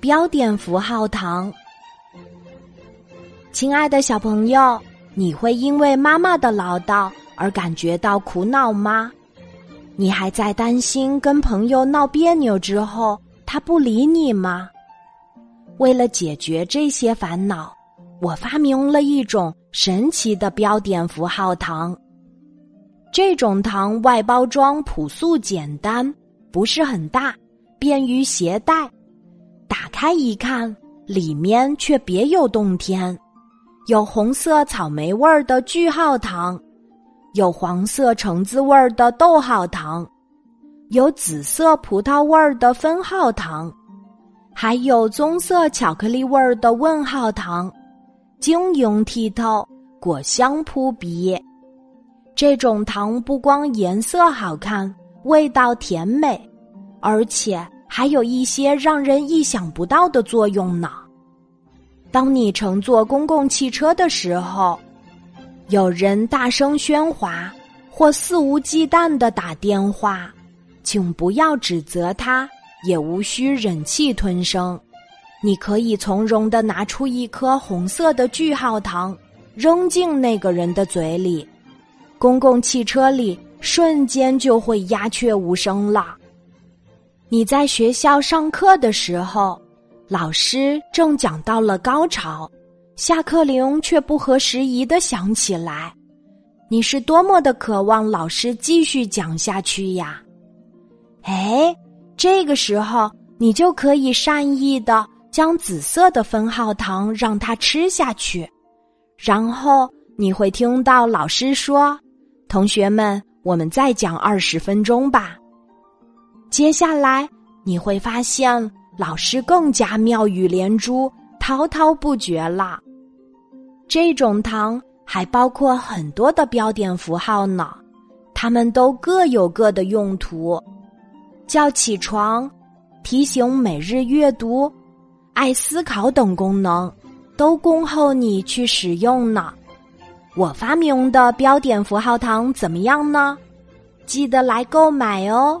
标点符号糖。亲爱的小朋友，你会因为妈妈的唠叨而感觉到苦恼吗？你还在担心跟朋友闹别扭之后他不理你吗？为了解决这些烦恼，我发明了一种神奇的标点符号糖。这种糖外包装朴素简单，不是很大，便于携带。开一看，里面却别有洞天。有红色草莓味儿的句号糖，有黄色橙子味儿的逗号糖，有紫色葡萄味儿的分号糖，还有棕色巧克力味儿的问号糖，晶莹剔透，果香扑鼻。这种糖不光颜色好看，味道甜美，而且还有一些让人意想不到的作用呢。当你乘坐公共汽车的时候，有人大声喧哗或肆无忌惮的打电话，请不要指责他，也无需忍气吞声。你可以从容的拿出一颗红色的句号糖，扔进那个人的嘴里，公共汽车里瞬间就会鸦雀无声了。你在学校上课的时候。老师正讲到了高潮，下课铃却不合时宜的响起来。你是多么的渴望老师继续讲下去呀！哎，这个时候你就可以善意的将紫色的分号糖让他吃下去，然后你会听到老师说：“同学们，我们再讲二十分钟吧。”接下来你会发现。老师更加妙语连珠、滔滔不绝了。这种糖还包括很多的标点符号呢，它们都各有各的用途，叫起床、提醒每日阅读、爱思考等功能，都恭候你去使用呢。我发明的标点符号糖怎么样呢？记得来购买哦。